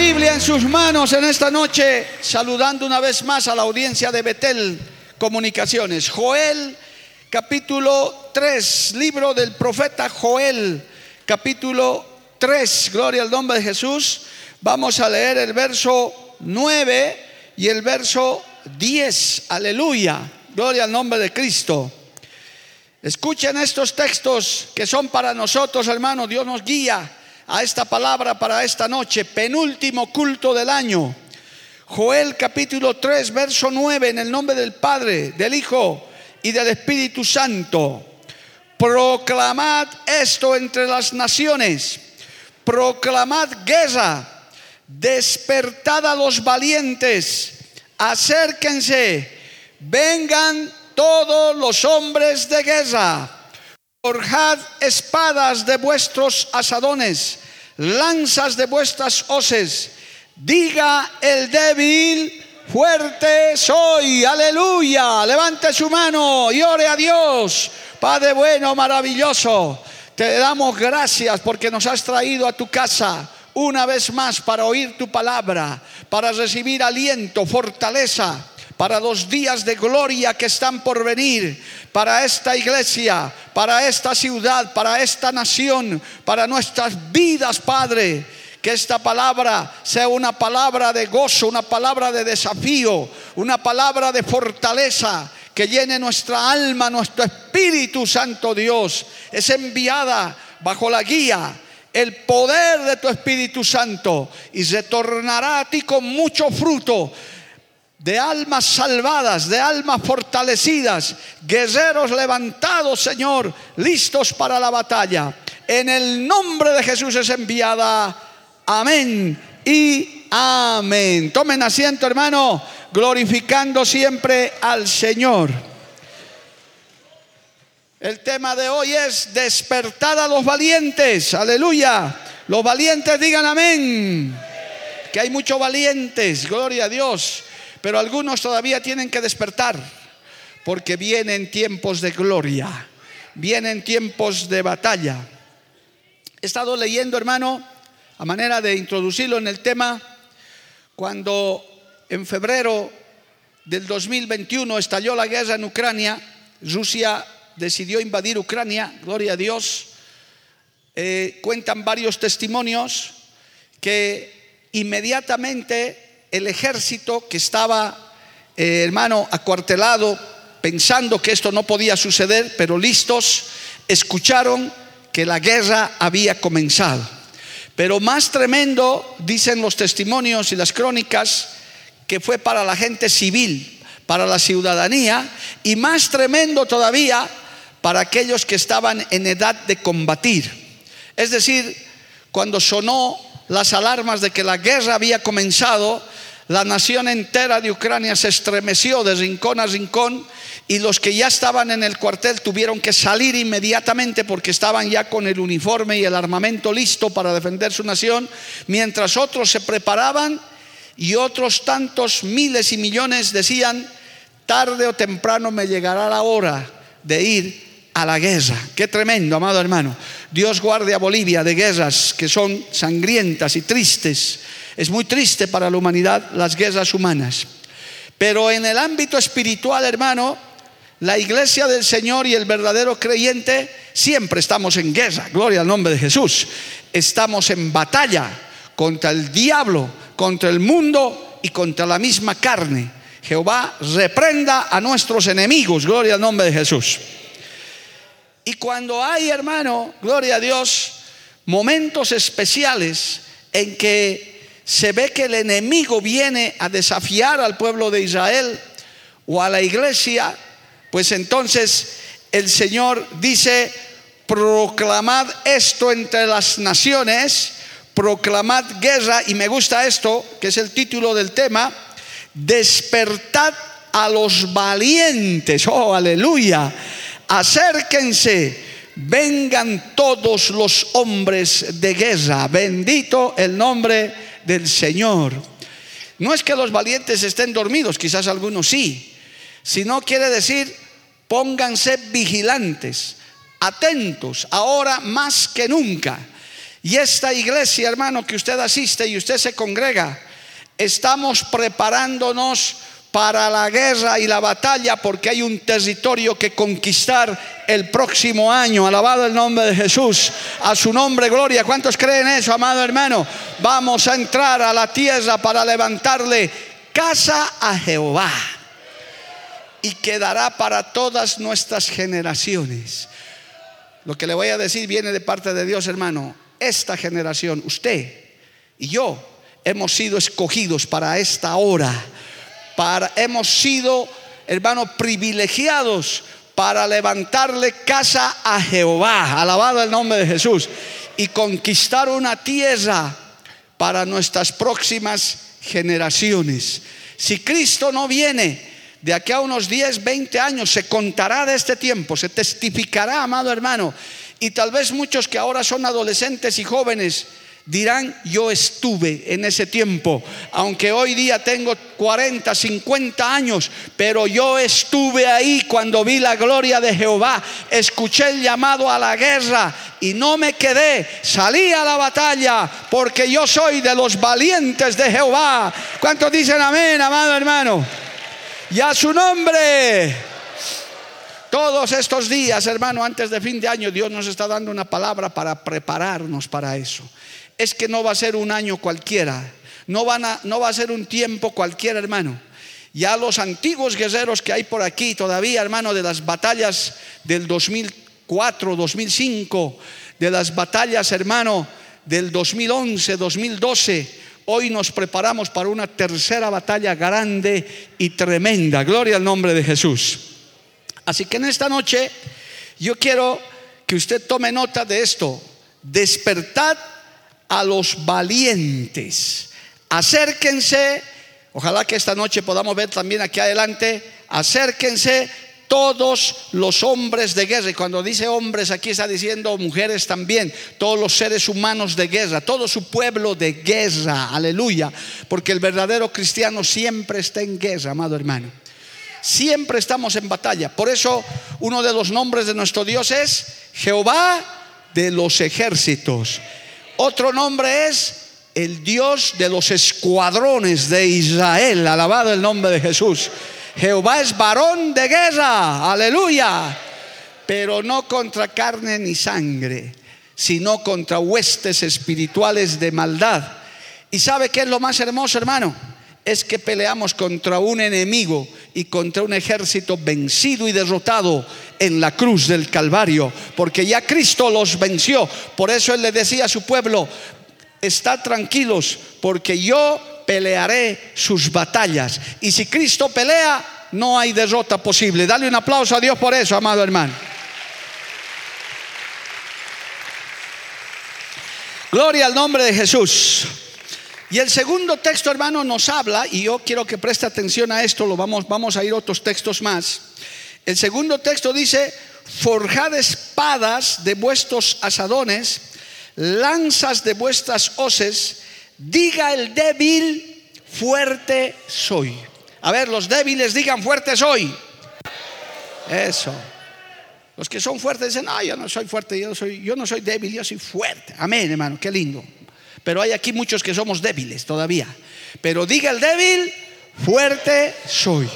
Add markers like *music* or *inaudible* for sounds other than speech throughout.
Biblia en sus manos en esta noche, saludando una vez más a la audiencia de Betel Comunicaciones. Joel, capítulo 3, libro del profeta Joel, capítulo 3, gloria al nombre de Jesús. Vamos a leer el verso 9 y el verso 10, aleluya, gloria al nombre de Cristo. Escuchen estos textos que son para nosotros, hermanos, Dios nos guía a esta palabra para esta noche, penúltimo culto del año. Joel capítulo 3, verso 9, en el nombre del Padre, del Hijo y del Espíritu Santo. Proclamad esto entre las naciones, proclamad guerra, despertad a los valientes, acérquense, vengan todos los hombres de guerra. Forjad espadas de vuestros asadones, lanzas de vuestras hoces. Diga el débil, fuerte soy, aleluya. Levante su mano y ore a Dios. Padre bueno, maravilloso, te damos gracias porque nos has traído a tu casa una vez más para oír tu palabra, para recibir aliento, fortaleza para los días de gloria que están por venir, para esta iglesia, para esta ciudad, para esta nación, para nuestras vidas, Padre. Que esta palabra sea una palabra de gozo, una palabra de desafío, una palabra de fortaleza que llene nuestra alma, nuestro Espíritu Santo Dios. Es enviada bajo la guía el poder de tu Espíritu Santo y retornará a ti con mucho fruto de almas salvadas, de almas fortalecidas, guerreros levantados, Señor, listos para la batalla. En el nombre de Jesús es enviada. Amén y amén. Tomen asiento, hermano, glorificando siempre al Señor. El tema de hoy es despertar a los valientes. Aleluya. Los valientes digan amén. Que hay muchos valientes. Gloria a Dios. Pero algunos todavía tienen que despertar porque vienen tiempos de gloria, vienen tiempos de batalla. He estado leyendo, hermano, a manera de introducirlo en el tema, cuando en febrero del 2021 estalló la guerra en Ucrania, Rusia decidió invadir Ucrania, gloria a Dios, eh, cuentan varios testimonios que inmediatamente el ejército que estaba, eh, hermano, acuartelado, pensando que esto no podía suceder, pero listos, escucharon que la guerra había comenzado. Pero más tremendo, dicen los testimonios y las crónicas, que fue para la gente civil, para la ciudadanía, y más tremendo todavía para aquellos que estaban en edad de combatir. Es decir, cuando sonó las alarmas de que la guerra había comenzado, la nación entera de Ucrania se estremeció de rincón a rincón y los que ya estaban en el cuartel tuvieron que salir inmediatamente porque estaban ya con el uniforme y el armamento listo para defender su nación, mientras otros se preparaban y otros tantos miles y millones decían, tarde o temprano me llegará la hora de ir a la guerra. Qué tremendo, amado hermano. Dios guarde a Bolivia de guerras que son sangrientas y tristes. Es muy triste para la humanidad las guerras humanas. Pero en el ámbito espiritual, hermano, la iglesia del Señor y el verdadero creyente siempre estamos en guerra. Gloria al nombre de Jesús. Estamos en batalla contra el diablo, contra el mundo y contra la misma carne. Jehová reprenda a nuestros enemigos. Gloria al nombre de Jesús. Y cuando hay, hermano, gloria a Dios, momentos especiales en que se ve que el enemigo viene a desafiar al pueblo de Israel, o a la iglesia, pues entonces el Señor dice, proclamad esto entre las naciones, proclamad guerra, y me gusta esto, que es el título del tema, despertad a los valientes, oh aleluya, acérquense, vengan todos los hombres de guerra, bendito el nombre del Señor. No es que los valientes estén dormidos, quizás algunos sí, sino quiere decir pónganse vigilantes, atentos, ahora más que nunca. Y esta iglesia, hermano, que usted asiste y usted se congrega, estamos preparándonos para la guerra y la batalla porque hay un territorio que conquistar el próximo año. Alabado el nombre de Jesús. A su nombre, gloria. ¿Cuántos creen eso, amado hermano? Vamos a entrar a la tierra para levantarle casa a Jehová. Y quedará para todas nuestras generaciones. Lo que le voy a decir viene de parte de Dios, hermano. Esta generación, usted y yo, hemos sido escogidos para esta hora hemos sido, hermanos, privilegiados para levantarle casa a Jehová, alabado el nombre de Jesús, y conquistar una tierra para nuestras próximas generaciones. Si Cristo no viene de aquí a unos 10, 20 años, se contará de este tiempo, se testificará, amado hermano, y tal vez muchos que ahora son adolescentes y jóvenes, dirán, yo estuve en ese tiempo, aunque hoy día tengo 40, 50 años, pero yo estuve ahí cuando vi la gloria de Jehová, escuché el llamado a la guerra y no me quedé, salí a la batalla porque yo soy de los valientes de Jehová. ¿Cuántos dicen amén, amado hermano? Y a su nombre. Todos estos días, hermano, antes de fin de año, Dios nos está dando una palabra para prepararnos para eso es que no va a ser un año cualquiera, no, a, no va a ser un tiempo cualquiera, hermano. Ya los antiguos guerreros que hay por aquí todavía, hermano, de las batallas del 2004, 2005, de las batallas, hermano, del 2011, 2012, hoy nos preparamos para una tercera batalla grande y tremenda. Gloria al nombre de Jesús. Así que en esta noche yo quiero que usted tome nota de esto. Despertad a los valientes. Acérquense, ojalá que esta noche podamos ver también aquí adelante, acérquense todos los hombres de guerra. Y cuando dice hombres, aquí está diciendo mujeres también, todos los seres humanos de guerra, todo su pueblo de guerra, aleluya. Porque el verdadero cristiano siempre está en guerra, amado hermano. Siempre estamos en batalla. Por eso uno de los nombres de nuestro Dios es Jehová de los ejércitos. Otro nombre es el Dios de los escuadrones de Israel. Alabado el nombre de Jesús. Jehová es varón de guerra. Aleluya. Pero no contra carne ni sangre, sino contra huestes espirituales de maldad. ¿Y sabe qué es lo más hermoso, hermano? es que peleamos contra un enemigo y contra un ejército vencido y derrotado en la cruz del Calvario, porque ya Cristo los venció. Por eso Él le decía a su pueblo, estad tranquilos, porque yo pelearé sus batallas. Y si Cristo pelea, no hay derrota posible. Dale un aplauso a Dios por eso, amado hermano. Gloria al nombre de Jesús. Y el segundo texto, hermano, nos habla, y yo quiero que preste atención a esto, lo vamos, vamos a ir otros textos más. El segundo texto dice, forjad espadas de vuestros asadones, lanzas de vuestras hoces, diga el débil, fuerte soy. A ver, los débiles digan, fuerte soy. Eso. Los que son fuertes dicen, no, yo no soy fuerte, yo, soy, yo no soy débil, yo soy fuerte. Amén, hermano, qué lindo. Pero hay aquí muchos que somos débiles todavía. Pero diga el débil, fuerte soy.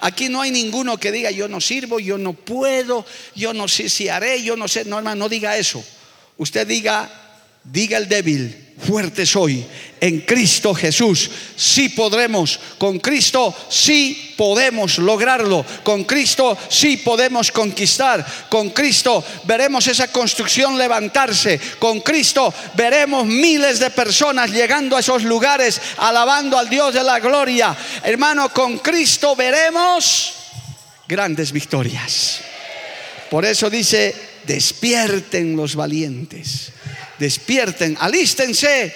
Aquí no hay ninguno que diga yo no sirvo, yo no puedo, yo no sé si haré, yo no sé. No, hermano, no diga eso. Usted diga, diga el débil, fuerte soy en Cristo Jesús. Sí podremos, con Cristo sí podemos lograrlo, con Cristo sí podemos conquistar, con Cristo veremos esa construcción levantarse, con Cristo veremos miles de personas llegando a esos lugares alabando al Dios de la gloria. Hermano, con Cristo veremos grandes victorias. Por eso dice, despierten los valientes despierten, alístense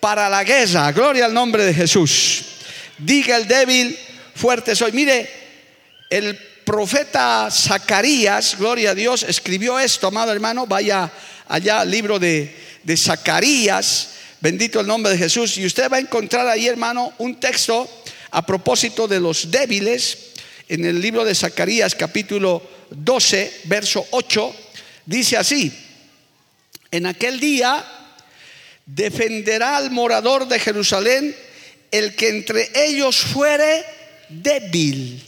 para la guerra. Gloria al nombre de Jesús. Diga el débil, fuerte soy. Mire, el profeta Zacarías, gloria a Dios, escribió esto, amado hermano. Vaya allá al libro de, de Zacarías, bendito el nombre de Jesús. Y usted va a encontrar ahí, hermano, un texto a propósito de los débiles. En el libro de Zacarías, capítulo 12, verso 8, dice así. En aquel día defenderá al morador de Jerusalén el que entre ellos fuere débil.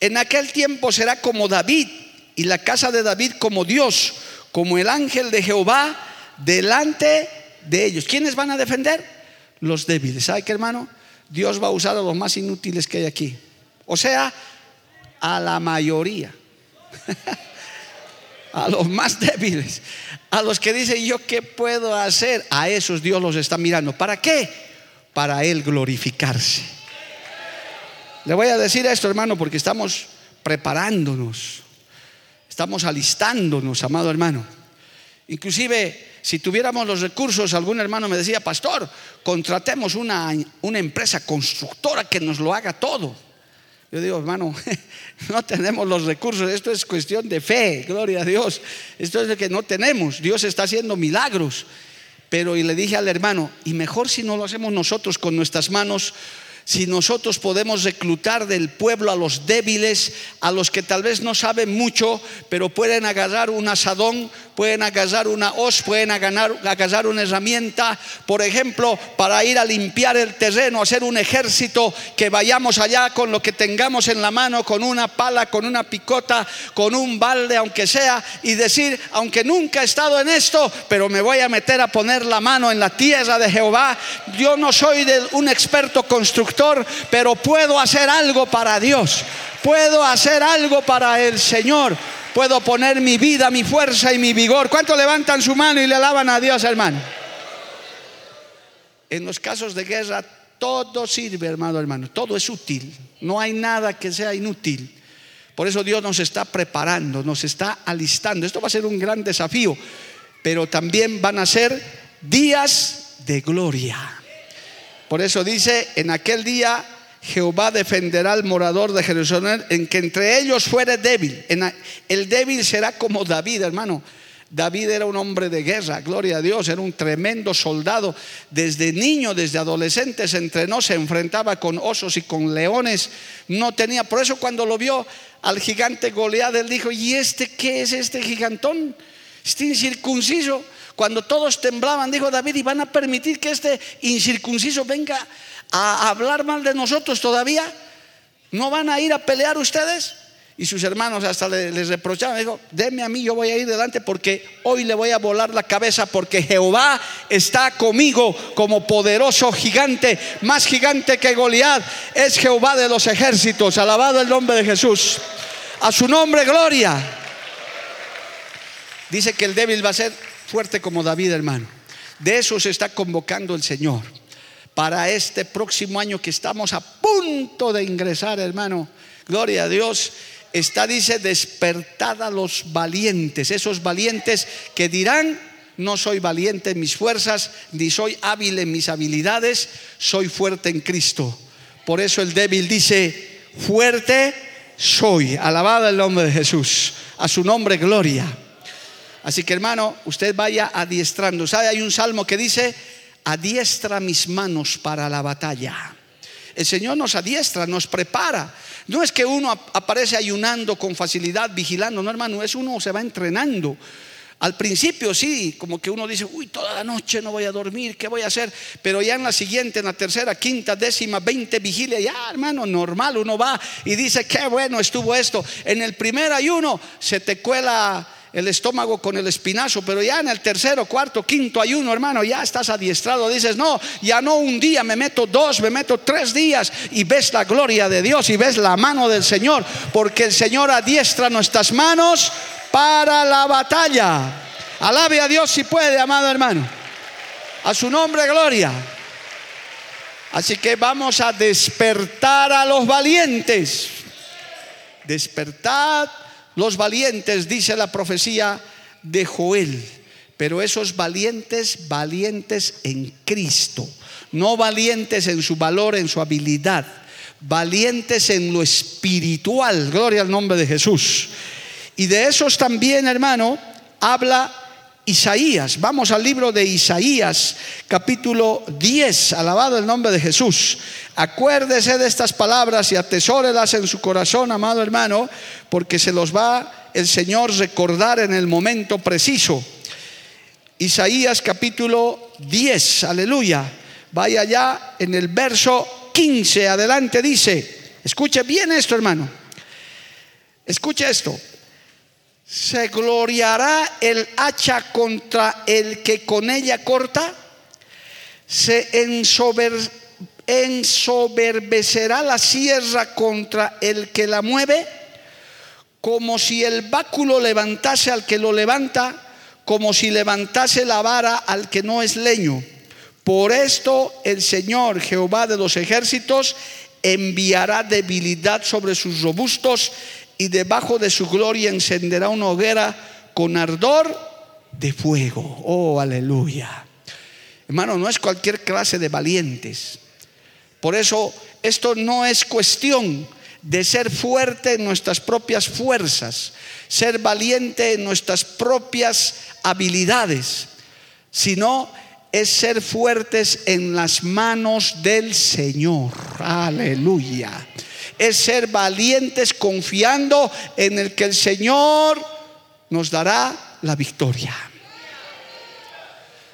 En aquel tiempo será como David y la casa de David como Dios, como el ángel de Jehová delante de ellos. ¿Quiénes van a defender? Los débiles. ¿Sabe qué, hermano? Dios va a usar a los más inútiles que hay aquí. O sea, a la mayoría. *laughs* a los más débiles, a los que dicen yo qué puedo hacer, a esos Dios los está mirando. ¿Para qué? Para Él glorificarse. Le voy a decir esto, hermano, porque estamos preparándonos, estamos alistándonos, amado hermano. Inclusive, si tuviéramos los recursos, algún hermano me decía, pastor, contratemos una, una empresa constructora que nos lo haga todo. Yo digo, hermano, *laughs* no tenemos los recursos, esto es cuestión de fe, gloria a Dios. Esto es de que no tenemos, Dios está haciendo milagros. Pero y le dije al hermano, y mejor si no lo hacemos nosotros con nuestras manos, si nosotros podemos reclutar del pueblo a los débiles, a los que tal vez no saben mucho, pero pueden agarrar un asadón, pueden agarrar una hoz, pueden agarrar una herramienta, por ejemplo, para ir a limpiar el terreno, hacer un ejército, que vayamos allá con lo que tengamos en la mano, con una pala, con una picota, con un balde, aunque sea, y decir, aunque nunca he estado en esto, pero me voy a meter a poner la mano en la tierra de Jehová. Yo no soy un experto constructor, pero puedo hacer algo para Dios, puedo hacer algo para el Señor puedo poner mi vida, mi fuerza y mi vigor. ¿Cuántos levantan su mano y le alaban a Dios, hermano? En los casos de guerra todo sirve, hermano, hermano. Todo es útil. No hay nada que sea inútil. Por eso Dios nos está preparando, nos está alistando. Esto va a ser un gran desafío, pero también van a ser días de gloria. Por eso dice, en aquel día Jehová defenderá al morador de Jerusalén en que entre ellos fuere débil. el débil será como David, hermano. David era un hombre de guerra, gloria a Dios, era un tremendo soldado. Desde niño, desde adolescente se entrenó, se enfrentaba con osos y con leones. No tenía, por eso cuando lo vio al gigante Goliat, él dijo, ¿y este qué es este gigantón? Este incircunciso. Cuando todos temblaban, dijo David, ¿y van a permitir que este incircunciso venga a hablar mal de nosotros todavía? ¿No van a ir a pelear ustedes? Y sus hermanos hasta les reprochaban, dijo, deme a mí, yo voy a ir delante porque hoy le voy a volar la cabeza porque Jehová está conmigo como poderoso gigante, más gigante que Goliat, es Jehová de los ejércitos, alabado el nombre de Jesús. A su nombre, gloria. Dice que el débil va a ser fuerte como David, hermano. De eso se está convocando el Señor para este próximo año que estamos a punto de ingresar, hermano. Gloria a Dios. Está, dice, despertada los valientes, esos valientes que dirán, no soy valiente en mis fuerzas, ni soy hábil en mis habilidades, soy fuerte en Cristo. Por eso el débil dice, fuerte soy. Alabado el nombre de Jesús. A su nombre, gloria. Así que hermano, usted vaya adiestrando. ¿Sabe? Hay un salmo que dice, adiestra mis manos para la batalla. El Señor nos adiestra, nos prepara. No es que uno aparece ayunando con facilidad, vigilando, no hermano, es uno se va entrenando. Al principio sí, como que uno dice, uy, toda la noche no voy a dormir, ¿qué voy a hacer? Pero ya en la siguiente, en la tercera, quinta, décima, veinte vigilia, ya hermano, normal, uno va y dice, qué bueno estuvo esto. En el primer ayuno se te cuela el estómago con el espinazo, pero ya en el tercero, cuarto, quinto ayuno, hermano, ya estás adiestrado. Dices, no, ya no un día, me meto dos, me meto tres días y ves la gloria de Dios y ves la mano del Señor, porque el Señor adiestra nuestras manos para la batalla. Alabe a Dios si puede, amado hermano. A su nombre, gloria. Así que vamos a despertar a los valientes. Despertad los valientes, dice la profecía de Joel. Pero esos valientes, valientes en Cristo. No valientes en su valor, en su habilidad. Valientes en lo espiritual. Gloria al nombre de Jesús. Y de esos también, hermano, habla Isaías. Vamos al libro de Isaías, capítulo 10. Alabado el nombre de Jesús. Acuérdese de estas palabras y atesórelas en su corazón, amado hermano, porque se los va el Señor recordar en el momento preciso. Isaías capítulo 10, aleluya. Vaya ya en el verso 15, adelante dice, escuche bien esto hermano, escuche esto, ¿Se gloriará el hacha contra el que con ella corta? ¿Se ensoberbecerá la sierra contra el que la mueve? Como si el báculo levantase al que lo levanta, como si levantase la vara al que no es leño. Por esto el Señor Jehová de los ejércitos enviará debilidad sobre sus robustos y debajo de su gloria encenderá una hoguera con ardor de fuego. Oh, aleluya. Hermano, no es cualquier clase de valientes. Por eso esto no es cuestión de ser fuerte en nuestras propias fuerzas, ser valiente en nuestras propias habilidades, sino es ser fuertes en las manos del Señor. Aleluya es ser valientes confiando en el que el Señor nos dará la victoria.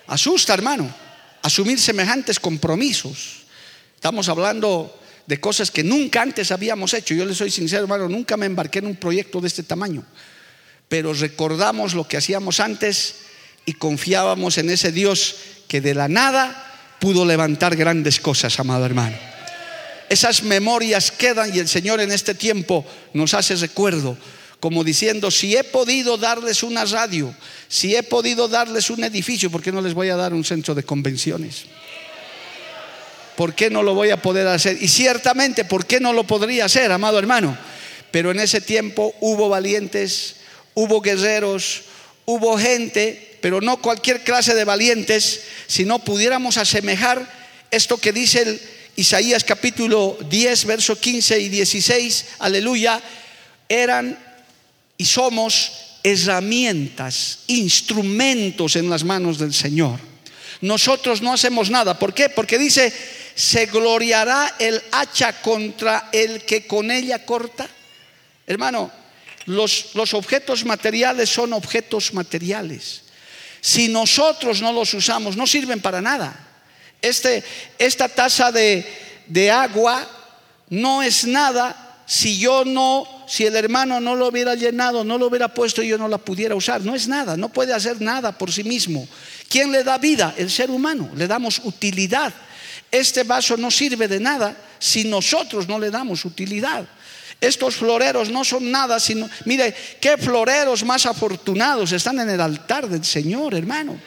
Asusta, hermano, asumir semejantes compromisos. Estamos hablando de cosas que nunca antes habíamos hecho. Yo le soy sincero, hermano, nunca me embarqué en un proyecto de este tamaño. Pero recordamos lo que hacíamos antes y confiábamos en ese Dios que de la nada pudo levantar grandes cosas, amado hermano esas memorias quedan y el Señor en este tiempo nos hace recuerdo, como diciendo, si he podido darles una radio, si he podido darles un edificio, ¿por qué no les voy a dar un centro de convenciones? ¿Por qué no lo voy a poder hacer? Y ciertamente, ¿por qué no lo podría hacer, amado hermano? Pero en ese tiempo hubo valientes, hubo guerreros, hubo gente, pero no cualquier clase de valientes, si no pudiéramos asemejar esto que dice el Isaías capítulo 10, verso 15 y 16, aleluya, eran y somos herramientas, instrumentos en las manos del Señor. Nosotros no hacemos nada. ¿Por qué? Porque dice, se gloriará el hacha contra el que con ella corta. Hermano, los, los objetos materiales son objetos materiales. Si nosotros no los usamos, no sirven para nada. Este, esta taza de, de agua no es nada si yo no, si el hermano no lo hubiera llenado, no lo hubiera puesto y yo no la pudiera usar. No es nada, no puede hacer nada por sí mismo. ¿Quién le da vida? El ser humano. Le damos utilidad. Este vaso no sirve de nada si nosotros no le damos utilidad. Estos floreros no son nada, sino, mire, qué floreros más afortunados están en el altar del Señor, hermano.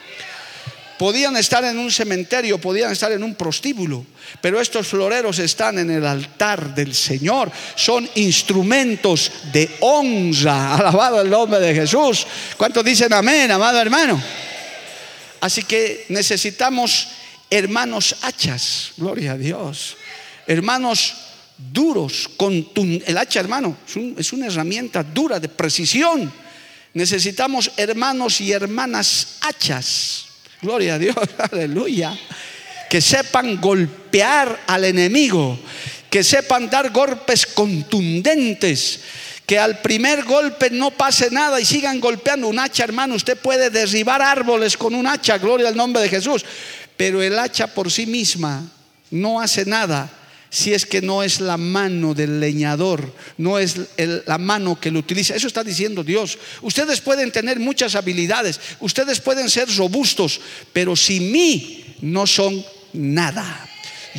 Podían estar en un cementerio, podían estar en un prostíbulo, pero estos floreros están en el altar del Señor. Son instrumentos de honra. *laughs* Alabado el nombre de Jesús. ¿Cuántos dicen amén, amado hermano? Así que necesitamos hermanos hachas, gloria a Dios. Hermanos duros, el hacha hermano es una herramienta dura de precisión. Necesitamos hermanos y hermanas hachas Gloria a Dios, *laughs* aleluya. Que sepan golpear al enemigo, que sepan dar golpes contundentes, que al primer golpe no pase nada y sigan golpeando un hacha, hermano. Usted puede derribar árboles con un hacha, gloria al nombre de Jesús, pero el hacha por sí misma no hace nada si es que no es la mano del leñador, no es la mano que lo utiliza. Eso está diciendo Dios. Ustedes pueden tener muchas habilidades, ustedes pueden ser robustos, pero sin mí no son nada.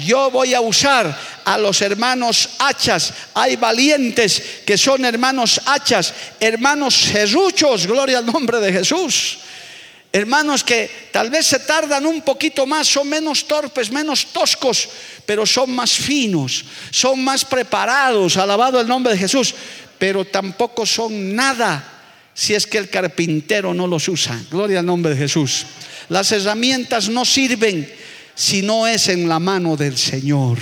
Yo voy a usar a los hermanos hachas. Hay valientes que son hermanos hachas, hermanos serruchos, gloria al nombre de Jesús. Hermanos que tal vez se tardan un poquito más, son menos torpes, menos toscos, pero son más finos, son más preparados, alabado el nombre de Jesús, pero tampoco son nada si es que el carpintero no los usa. Gloria al nombre de Jesús. Las herramientas no sirven si no es en la mano del Señor.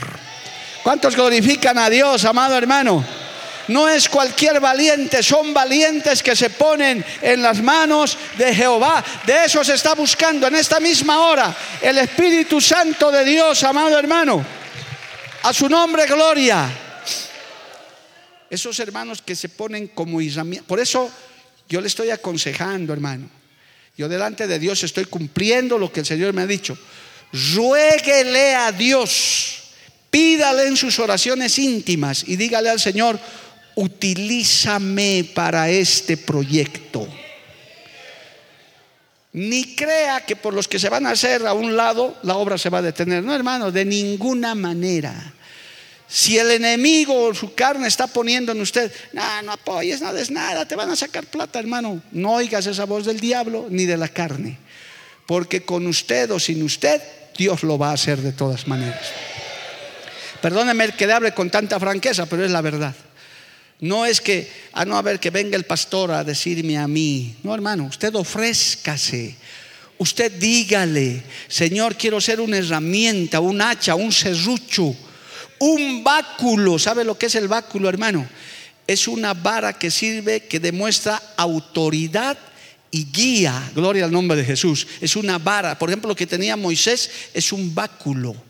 ¿Cuántos glorifican a Dios, amado hermano? No es cualquier valiente, son valientes que se ponen en las manos de Jehová. De eso se está buscando en esta misma hora el Espíritu Santo de Dios, amado hermano. A su nombre, gloria. Esos hermanos que se ponen como Israel. Por eso yo le estoy aconsejando, hermano. Yo delante de Dios estoy cumpliendo lo que el Señor me ha dicho. Ruéguele a Dios. Pídale en sus oraciones íntimas y dígale al Señor, utilízame para este proyecto. Ni crea que por los que se van a hacer a un lado la obra se va a detener. No, hermano, de ninguna manera. Si el enemigo o su carne está poniendo en usted, no, no apoyes, nada es nada, te van a sacar plata, hermano. No oigas esa voz del diablo ni de la carne. Porque con usted o sin usted, Dios lo va a hacer de todas maneras. Perdóneme que le hable con tanta franqueza, pero es la verdad. No es que, ah, no, a ver, que venga el pastor a decirme a mí. No, hermano, usted ofrézcase. Usted dígale, Señor, quiero ser una herramienta, un hacha, un serrucho, un báculo. ¿Sabe lo que es el báculo, hermano? Es una vara que sirve, que demuestra autoridad y guía. Gloria al nombre de Jesús. Es una vara. Por ejemplo, lo que tenía Moisés es un báculo.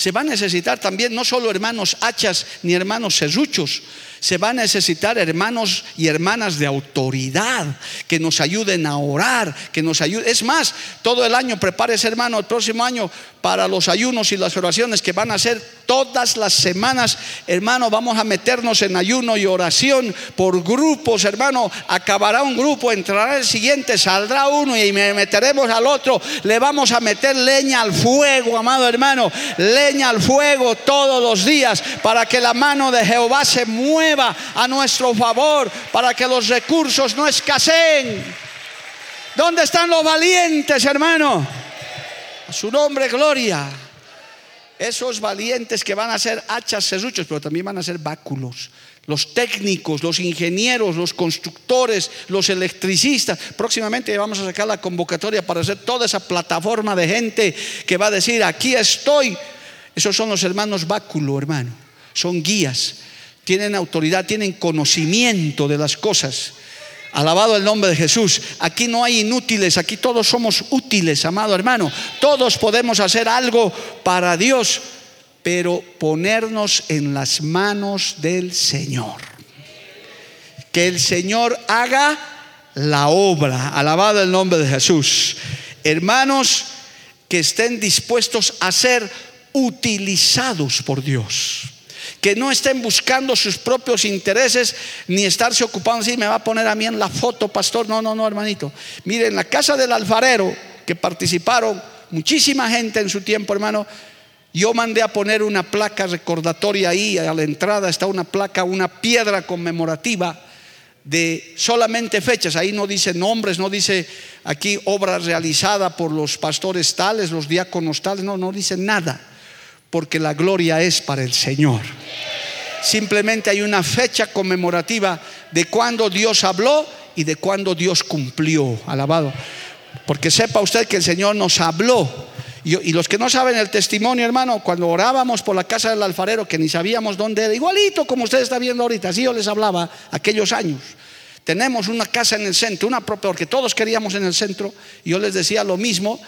Se va a necesitar también no solo hermanos hachas ni hermanos serruchos, se va a necesitar hermanos y hermanas de autoridad que nos ayuden a orar, que nos ayuden. Es más, todo el año prepárese, hermano, el próximo año para los ayunos y las oraciones que van a ser todas las semanas. Hermano, vamos a meternos en ayuno y oración por grupos, hermano. Acabará un grupo, entrará el siguiente, saldrá uno y me meteremos al otro. Le vamos a meter leña al fuego, amado hermano. Leña al fuego todos los días para que la mano de Jehová se mueva a nuestro favor para que los recursos no escaseen. ¿Dónde están los valientes, hermano? A su nombre, gloria. Esos valientes que van a ser hachas, serruchos, pero también van a ser báculos. Los técnicos, los ingenieros, los constructores, los electricistas. Próximamente vamos a sacar la convocatoria para hacer toda esa plataforma de gente que va a decir, aquí estoy. Esos son los hermanos báculo, hermano. Son guías tienen autoridad, tienen conocimiento de las cosas. Alabado el nombre de Jesús. Aquí no hay inútiles, aquí todos somos útiles, amado hermano. Todos podemos hacer algo para Dios, pero ponernos en las manos del Señor. Que el Señor haga la obra. Alabado el nombre de Jesús. Hermanos que estén dispuestos a ser utilizados por Dios que no estén buscando sus propios intereses ni estarse ocupando si me va a poner a mí en la foto, pastor. No, no, no, hermanito. Miren, en la casa del alfarero que participaron muchísima gente en su tiempo, hermano. Yo mandé a poner una placa recordatoria ahí, a la entrada está una placa, una piedra conmemorativa de solamente fechas. Ahí no dice nombres, no dice aquí obra realizada por los pastores tales, los diáconos tales, no, no dice nada porque la gloria es para el Señor. Simplemente hay una fecha conmemorativa de cuando Dios habló y de cuando Dios cumplió. Alabado. Porque sepa usted que el Señor nos habló. Y, los que no saben el testimonio, hermano, cuando orábamos por la casa del alfarero, que ni sabíamos dónde era, igualito como usted está viendo ahorita, así yo les hablaba aquellos años. Tenemos una casa en el centro, una propia, porque todos queríamos en el centro, y yo les decía lo mismo,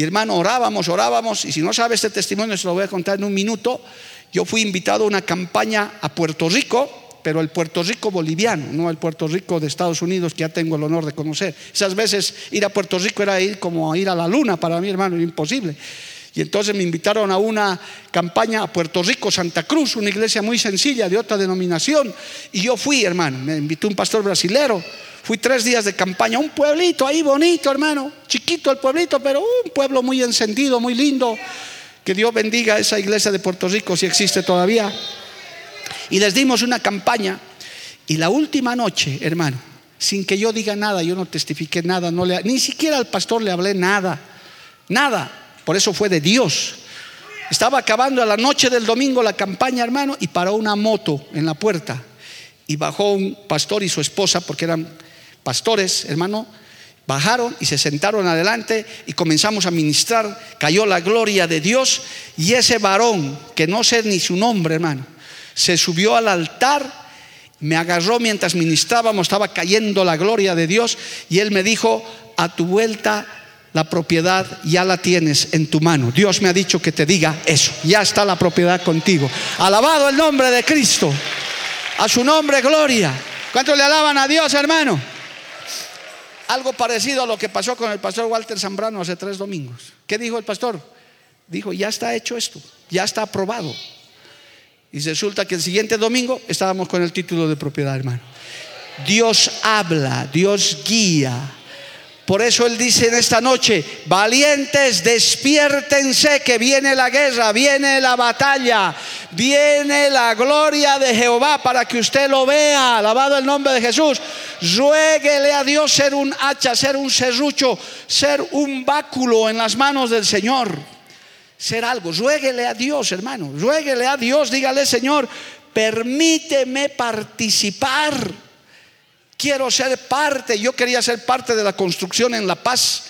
y hermano, orábamos, orábamos, y si no sabe este testimonio, se lo voy a contar en un minuto. Yo fui invitado a una campaña a Puerto Rico, pero el Puerto Rico boliviano, no el Puerto Rico de Estados Unidos que ya tengo el honor de conocer. Esas veces ir a Puerto Rico era ir como ir a la luna para mí, hermano, era imposible. Y entonces me invitaron a una campaña a Puerto Rico, Santa Cruz, una iglesia muy sencilla de otra denominación. Y yo fui, hermano, me invitó un pastor brasilero. Fui tres días de campaña, un pueblito ahí bonito, hermano, chiquito el pueblito, pero un pueblo muy encendido, muy lindo. Que Dios bendiga esa iglesia de Puerto Rico si existe todavía. Y les dimos una campaña. Y la última noche, hermano, sin que yo diga nada, yo no testifiqué nada, no le, ni siquiera al pastor le hablé nada, nada. Por eso fue de Dios. Estaba acabando a la noche del domingo la campaña, hermano, y paró una moto en la puerta. Y bajó un pastor y su esposa, porque eran pastores, hermano, bajaron y se sentaron adelante y comenzamos a ministrar. Cayó la gloria de Dios y ese varón, que no sé ni su nombre, hermano, se subió al altar, me agarró mientras ministrábamos, estaba cayendo la gloria de Dios y él me dijo, a tu vuelta la propiedad ya la tienes en tu mano. Dios me ha dicho que te diga eso. Ya está la propiedad contigo. Alabado el nombre de Cristo. A su nombre, gloria. ¿Cuántos le alaban a Dios, hermano? Algo parecido a lo que pasó con el pastor Walter Zambrano hace tres domingos. ¿Qué dijo el pastor? Dijo, ya está hecho esto, ya está aprobado. Y resulta que el siguiente domingo estábamos con el título de propiedad, hermano. Dios habla, Dios guía. Por eso Él dice en esta noche, valientes, despiértense que viene la guerra, viene la batalla, viene la gloria de Jehová para que usted lo vea. Alabado el nombre de Jesús. Ruéguele a Dios ser un hacha, ser un serrucho, ser un báculo en las manos del Señor. Ser algo. Ruéguele a Dios, hermano. Ruéguele a Dios. Dígale, Señor, permíteme participar quiero ser parte, yo quería ser parte de la construcción en La Paz,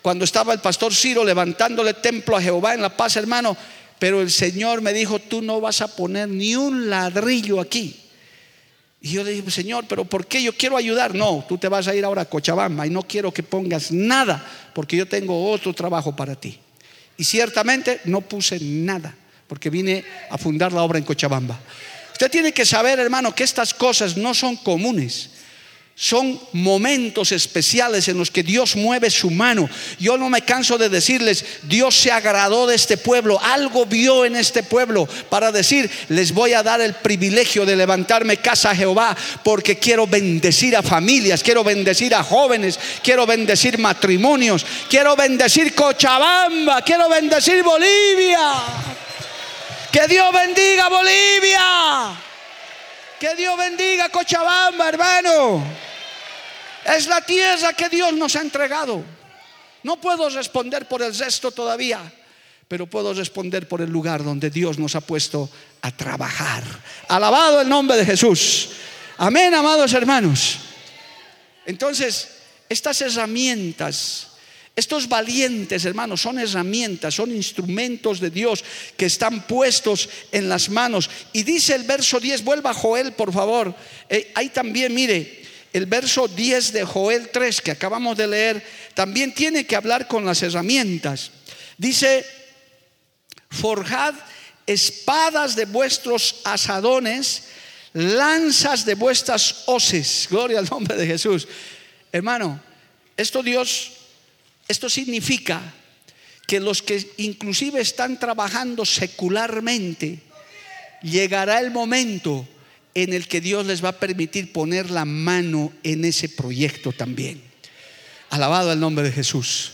cuando estaba el pastor Ciro levantándole templo a Jehová en La Paz, hermano, pero el Señor me dijo, tú no vas a poner ni un ladrillo aquí. Y yo le dije, Señor, pero ¿por qué yo quiero ayudar? No, tú te vas a ir ahora a Cochabamba y no quiero que pongas nada, porque yo tengo otro trabajo para ti. Y ciertamente no puse nada, porque vine a fundar la obra en Cochabamba. Usted tiene que saber, hermano, que estas cosas no son comunes. Son momentos especiales en los que Dios mueve su mano. Yo no me canso de decirles, Dios se agradó de este pueblo, algo vio en este pueblo para decir, les voy a dar el privilegio de levantarme casa a Jehová porque quiero bendecir a familias, quiero bendecir a jóvenes, quiero bendecir matrimonios, quiero bendecir Cochabamba, quiero bendecir Bolivia. Que Dios bendiga Bolivia. Que Dios bendiga Cochabamba, hermano. Es la tierra que Dios nos ha entregado. No puedo responder por el resto todavía, pero puedo responder por el lugar donde Dios nos ha puesto a trabajar. Alabado el nombre de Jesús. Amén, amados hermanos. Entonces, estas herramientas estos valientes, hermanos, son herramientas, son instrumentos de Dios que están puestos en las manos. Y dice el verso 10, vuelva Joel, por favor. Eh, ahí también, mire, el verso 10 de Joel 3 que acabamos de leer, también tiene que hablar con las herramientas. Dice, forjad espadas de vuestros asadones, lanzas de vuestras hoces. Gloria al nombre de Jesús. Hermano, esto Dios esto significa que los que inclusive están trabajando secularmente, llegará el momento en el que Dios les va a permitir poner la mano en ese proyecto también. Alabado el nombre de Jesús.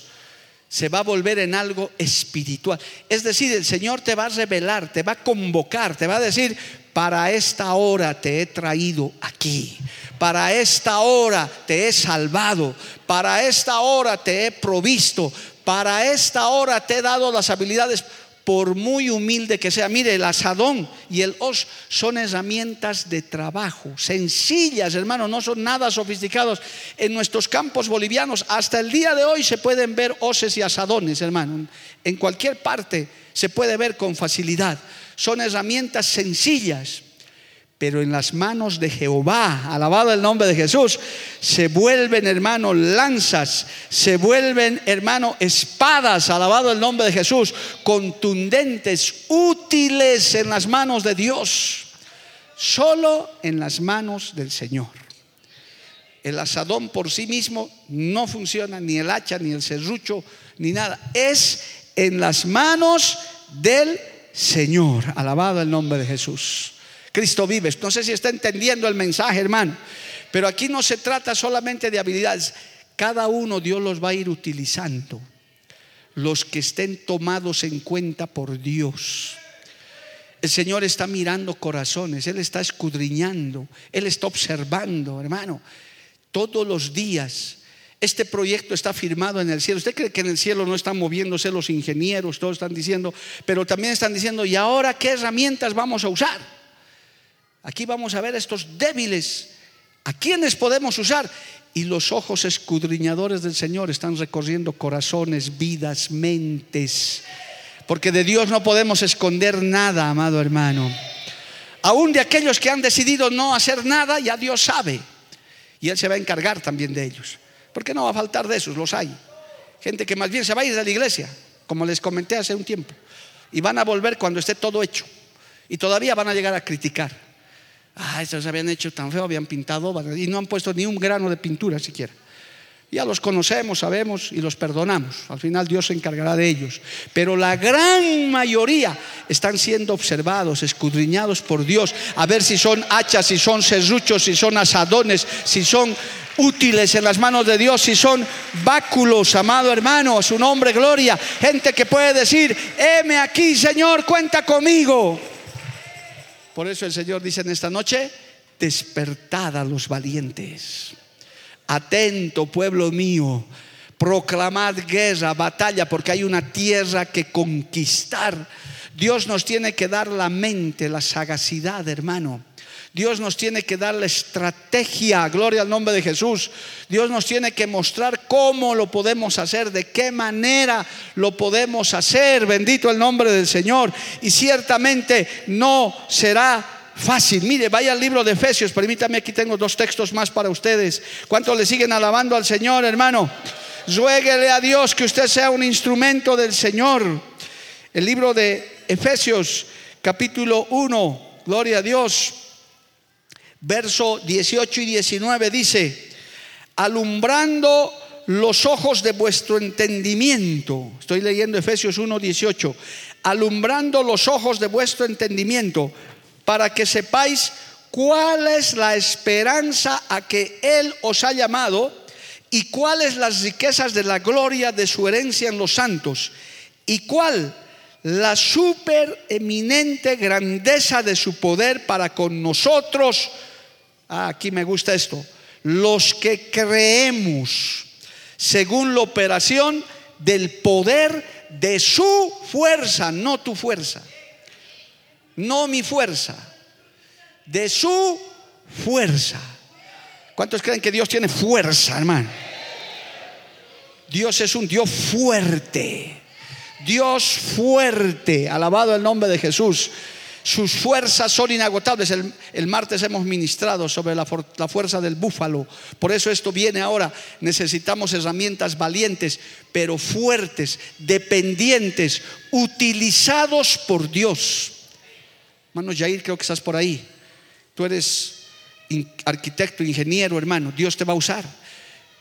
Se va a volver en algo espiritual. Es decir, el Señor te va a revelar, te va a convocar, te va a decir, para esta hora te he traído aquí para esta hora te he salvado, para esta hora te he provisto, para esta hora te he dado las habilidades, por muy humilde que sea. Mire, el asadón y el os son herramientas de trabajo, sencillas, hermano, no son nada sofisticados. En nuestros campos bolivianos, hasta el día de hoy se pueden ver oses y asadones, hermano. En cualquier parte se puede ver con facilidad. Son herramientas sencillas pero en las manos de Jehová, alabado el nombre de Jesús, se vuelven, hermano, lanzas, se vuelven, hermano, espadas, alabado el nombre de Jesús, contundentes, útiles en las manos de Dios, solo en las manos del Señor. El asadón por sí mismo no funciona, ni el hacha, ni el serrucho, ni nada. Es en las manos del Señor. Alabado el nombre de Jesús. Cristo vive. No sé si está entendiendo el mensaje, hermano. Pero aquí no se trata solamente de habilidades. Cada uno Dios los va a ir utilizando. Los que estén tomados en cuenta por Dios. El Señor está mirando corazones, Él está escudriñando, Él está observando, hermano, todos los días. Este proyecto está firmado en el cielo. ¿Usted cree que en el cielo no están moviéndose los ingenieros? Todos están diciendo, pero también están diciendo, ¿y ahora qué herramientas vamos a usar? Aquí vamos a ver estos débiles. ¿A quiénes podemos usar? Y los ojos escudriñadores del Señor están recorriendo corazones, vidas, mentes. Porque de Dios no podemos esconder nada, amado hermano. Aún de aquellos que han decidido no hacer nada, ya Dios sabe. Y Él se va a encargar también de ellos. Porque no va a faltar de esos, los hay. Gente que más bien se va a ir de la iglesia, como les comenté hace un tiempo. Y van a volver cuando esté todo hecho. Y todavía van a llegar a criticar. Ah, estos habían hecho tan feo, habían pintado y no han puesto ni un grano de pintura siquiera. Ya los conocemos, sabemos y los perdonamos. Al final Dios se encargará de ellos. Pero la gran mayoría están siendo observados, escudriñados por Dios, a ver si son hachas, si son serruchos, si son asadones, si son útiles en las manos de Dios, si son báculos, amado hermano, a su nombre, gloria. Gente que puede decir, heme aquí, Señor, cuenta conmigo. Por eso el Señor dice en esta noche, despertad a los valientes. Atento, pueblo mío, proclamad guerra, batalla, porque hay una tierra que conquistar. Dios nos tiene que dar la mente, la sagacidad, hermano. Dios nos tiene que dar la estrategia, gloria al nombre de Jesús. Dios nos tiene que mostrar cómo lo podemos hacer, de qué manera lo podemos hacer. Bendito el nombre del Señor. Y ciertamente no será fácil. Mire, vaya al libro de Efesios. Permítame, aquí tengo dos textos más para ustedes. ¿Cuántos le siguen alabando al Señor, hermano? Ruéguele a Dios que usted sea un instrumento del Señor. El libro de Efesios, capítulo 1. Gloria a Dios verso 18 y 19 dice, alumbrando los ojos de vuestro entendimiento. Estoy leyendo Efesios 1, 18. Alumbrando los ojos de vuestro entendimiento para que sepáis cuál es la esperanza a que Él os ha llamado y cuáles las riquezas de la gloria de su herencia en los santos y cuál la supereminente grandeza de su poder para con nosotros Ah, aquí me gusta esto. Los que creemos según la operación del poder de su fuerza, no tu fuerza, no mi fuerza, de su fuerza. ¿Cuántos creen que Dios tiene fuerza, hermano? Dios es un Dios fuerte. Dios fuerte. Alabado el nombre de Jesús. Sus fuerzas son inagotables. El, martes hemos ministrado sobre la, fuerza del búfalo. Por eso esto viene ahora. Necesitamos herramientas valientes, pero fuertes, dependientes, utilizados por Dios. Hermano Jair, creo que estás por ahí. Tú eres arquitecto, ingeniero, hermano. Dios te va a usar.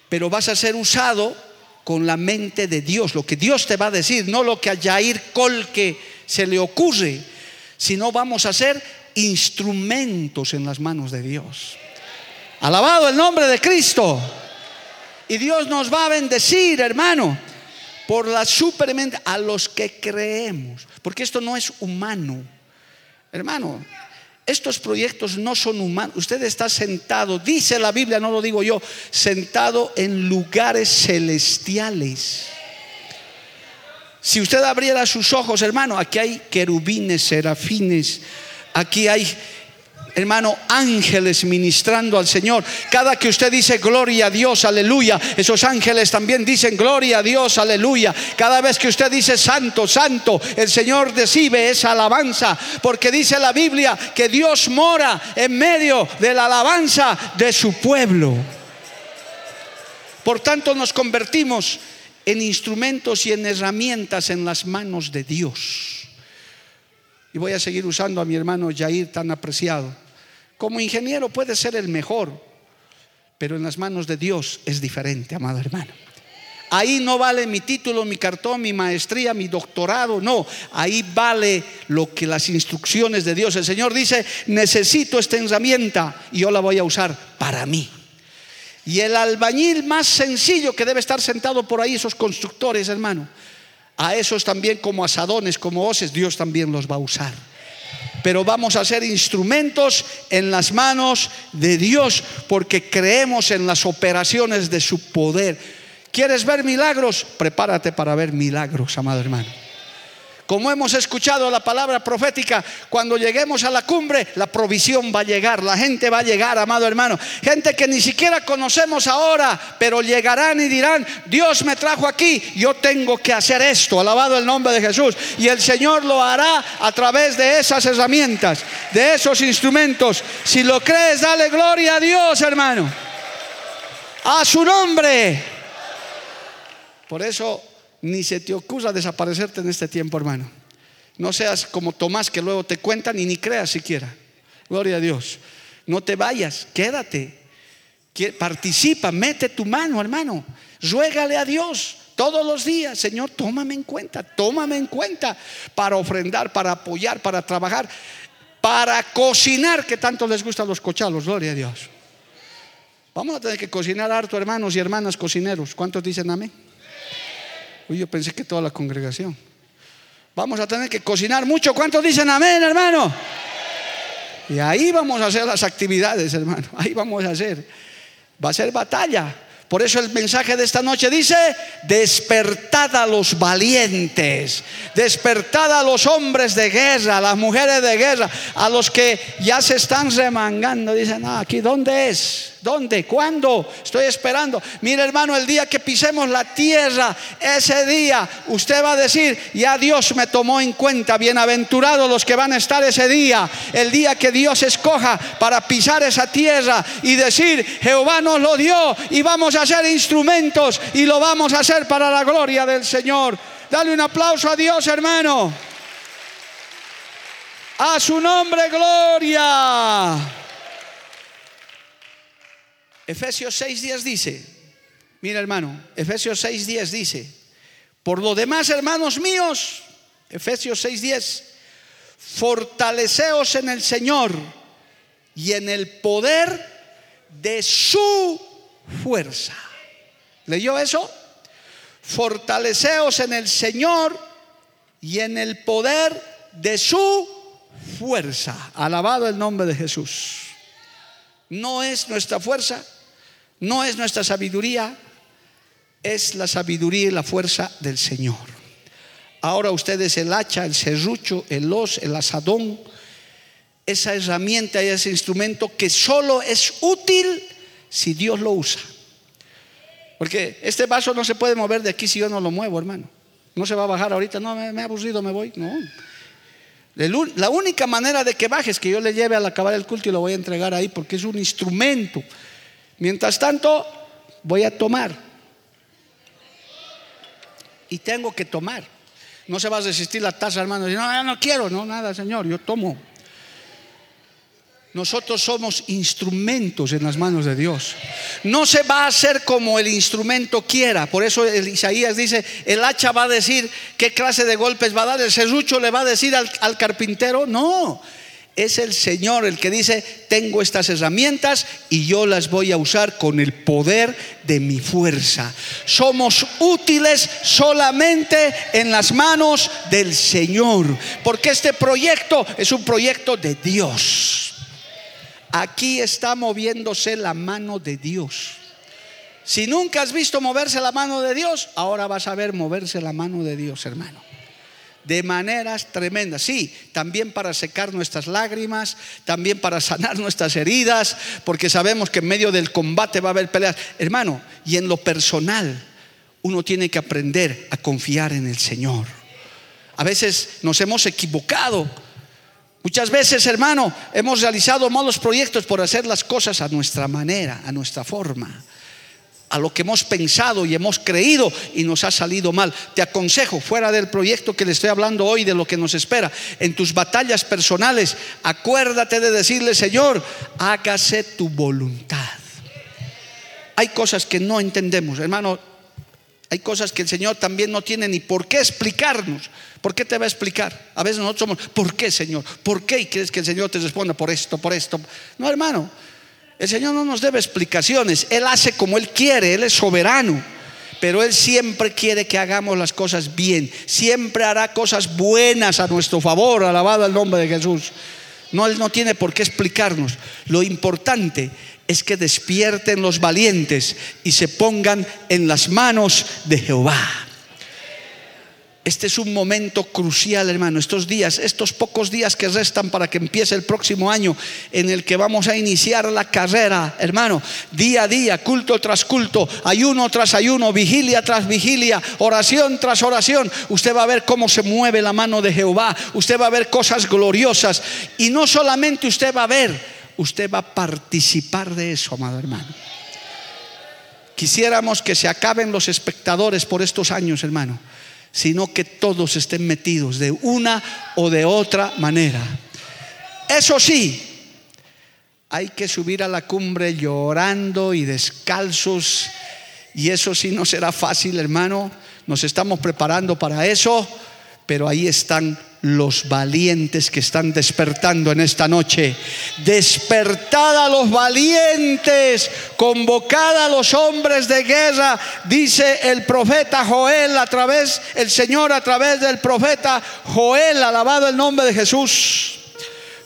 Pero vas a ser usado con la mente de Dios. Lo que Dios te va a decir, no lo que a Jair Colque se le ocurre sino vamos a ser instrumentos en las manos de Dios. Alabado el nombre de Cristo. Y Dios nos va a bendecir, hermano, por la supermente a los que creemos, porque esto no es humano. Hermano, estos proyectos no son humanos. Usted está sentado, dice la Biblia, no lo digo yo, sentado en lugares celestiales. Si usted abriera sus ojos, hermano, aquí hay querubines, serafines, aquí hay hermano, ángeles ministrando al Señor. Cada que usted dice gloria a Dios, aleluya, esos ángeles también dicen gloria a Dios, aleluya. Cada vez que usted dice santo, santo, el Señor recibe esa alabanza, porque dice la Biblia que Dios mora en medio de la alabanza de su pueblo. Por tanto, nos convertimos en instrumentos y en herramientas en las manos de Dios. Y voy a seguir usando a mi hermano Jair tan apreciado. Como ingeniero puede ser el mejor, pero en las manos de Dios es diferente, amado hermano. Ahí no vale mi título, mi cartón, mi maestría, mi doctorado, no. Ahí vale lo que las instrucciones de Dios. El Señor dice, necesito esta herramienta y yo la voy a usar para mí. Y el albañil más sencillo que debe estar sentado por ahí, esos constructores, hermano, a esos también como asadones, como hoces, Dios también los va a usar. Pero vamos a ser instrumentos en las manos de Dios porque creemos en las operaciones de su poder. ¿Quieres ver milagros? Prepárate para ver milagros, amado hermano. Como hemos escuchado la palabra profética, cuando lleguemos a la cumbre, la provisión va a llegar, la gente va a llegar, amado hermano. Gente que ni siquiera conocemos ahora, pero llegarán y dirán, Dios me trajo aquí, yo tengo que hacer esto, alabado el nombre de Jesús. Y el Señor lo hará a través de esas herramientas, de esos instrumentos. Si lo crees, dale gloria a Dios, hermano. A su nombre. Por eso ni se te ocurra desaparecerte en este tiempo, hermano. No seas como Tomás que luego te cuentan y ni creas siquiera. Gloria a Dios. No te vayas, quédate. Participa, mete tu mano, hermano. Ruégale a Dios todos los días, Señor, tómame en cuenta, tómame en cuenta para ofrendar, para apoyar, para trabajar, para cocinar, que tanto les gustan los cochalos, gloria a Dios. Vamos a tener que cocinar harto, hermanos y hermanas cocineros. ¿Cuántos dicen amén? Uy, yo pensé que toda la congregación. Vamos a tener que cocinar mucho. ¿Cuántos dicen amén, hermano? Y ahí vamos a hacer las actividades, hermano. Ahí vamos a hacer. Va a ser batalla. Por eso el mensaje de esta noche dice, despertad a los valientes, despertad a los hombres de guerra, a las mujeres de guerra, a los que ya se están remangando. Dicen, ah, aquí, ¿dónde es? ¿Dónde? ¿Cuándo? Estoy esperando. Mire hermano, el día que pisemos la tierra, ese día usted va a decir, ya Dios me tomó en cuenta, bienaventurados los que van a estar ese día, el día que Dios escoja para pisar esa tierra y decir, Jehová nos lo dio y vamos a ser instrumentos y lo vamos a hacer para la gloria del Señor. Dale un aplauso a Dios, hermano. A su nombre, gloria. Efesios 6.10 dice, mira hermano, Efesios 6.10 dice, por lo demás, hermanos míos, Efesios 6.10, fortaleceos en el Señor y en el poder de su fuerza. ¿Leyó eso? Fortaleceos en el Señor y en el poder de su fuerza. Alabado el nombre de Jesús. No es nuestra fuerza, no es nuestra sabiduría, es la sabiduría y la fuerza del Señor. Ahora ustedes el hacha, el serrucho, el los, el asadón, esa herramienta y ese instrumento que solo es útil si Dios lo usa. Porque este vaso no se puede mover de aquí si yo no lo muevo, hermano. No se va a bajar ahorita, no, me, me he aburrido, me voy. No. La única manera de que baje es que yo le lleve al acabar el culto y lo voy a entregar ahí porque es un instrumento. Mientras tanto, voy a tomar. Y tengo que tomar. No se va a resistir la taza, hermano. No, yo no quiero, no, nada, Señor, yo tomo. Nosotros somos instrumentos en las manos de Dios. No se va a hacer como el instrumento quiera. Por eso Isaías dice, el hacha va a decir qué clase de golpes va a dar. El serrucho le va a decir al, al carpintero. No, es el Señor el que dice, tengo estas herramientas y yo las voy a usar con el poder de mi fuerza. Somos útiles solamente en las manos del Señor, porque este proyecto es un proyecto de Dios. Aquí está moviéndose la mano de Dios. Si nunca has visto moverse la mano de Dios, ahora vas a ver moverse la mano de Dios, hermano de maneras tremendas. Sí, también para secar nuestras lágrimas, también para sanar *laughs* nuestras heridas, porque sabemos que en medio del combate va a haber peleas. Hermano, y en lo personal, uno tiene que aprender a confiar en el Señor. A veces nos hemos equivocado. Muchas veces, hermano, hemos realizado malos proyectos por hacer las cosas a nuestra manera, a nuestra forma a lo que hemos pensado y hemos creído y nos ha salido mal. Te aconsejo, fuera del proyecto que le estoy hablando hoy, de lo que nos espera, en tus batallas personales, acuérdate de decirle, Señor, hágase tu voluntad. Hay cosas que no entendemos, hermano. Hay cosas que el Señor también no tiene ni por qué explicarnos. ¿Por qué te va a explicar? A veces nosotros somos, ¿por qué, Señor? ¿Por qué? Y crees que el Señor te responda por esto, por esto. No, hermano. El Señor no nos debe explicaciones. Él hace como Él quiere. Él es soberano. Pero Él siempre quiere que hagamos las cosas bien. Siempre hará cosas buenas a nuestro favor. Alabado el nombre de Jesús. No, Él no tiene por qué explicarnos. Lo importante es que despierten los valientes y se pongan en las manos de Jehová. Este es un momento crucial, hermano. Estos días, estos pocos días que restan para que empiece el próximo año en el que vamos a iniciar la carrera, hermano. Día a día, culto tras culto, ayuno tras ayuno, vigilia tras vigilia, oración tras oración. Usted va a ver cómo se mueve la mano de Jehová. Usted va a ver cosas gloriosas. Y no solamente usted va a ver, usted va a participar de eso, amado hermano. Quisiéramos que se acaben los espectadores por estos años, hermano sino que todos estén metidos de una o de otra manera. Eso sí, hay que subir a la cumbre llorando y descalzos, y eso sí no será fácil, hermano. Nos estamos preparando para eso, pero ahí están los valientes que están despertando en esta noche. Despertad a los valientes, convocad a los hombres de guerra, dice el profeta Joel a través, el Señor a través del profeta Joel, alabado el nombre de Jesús.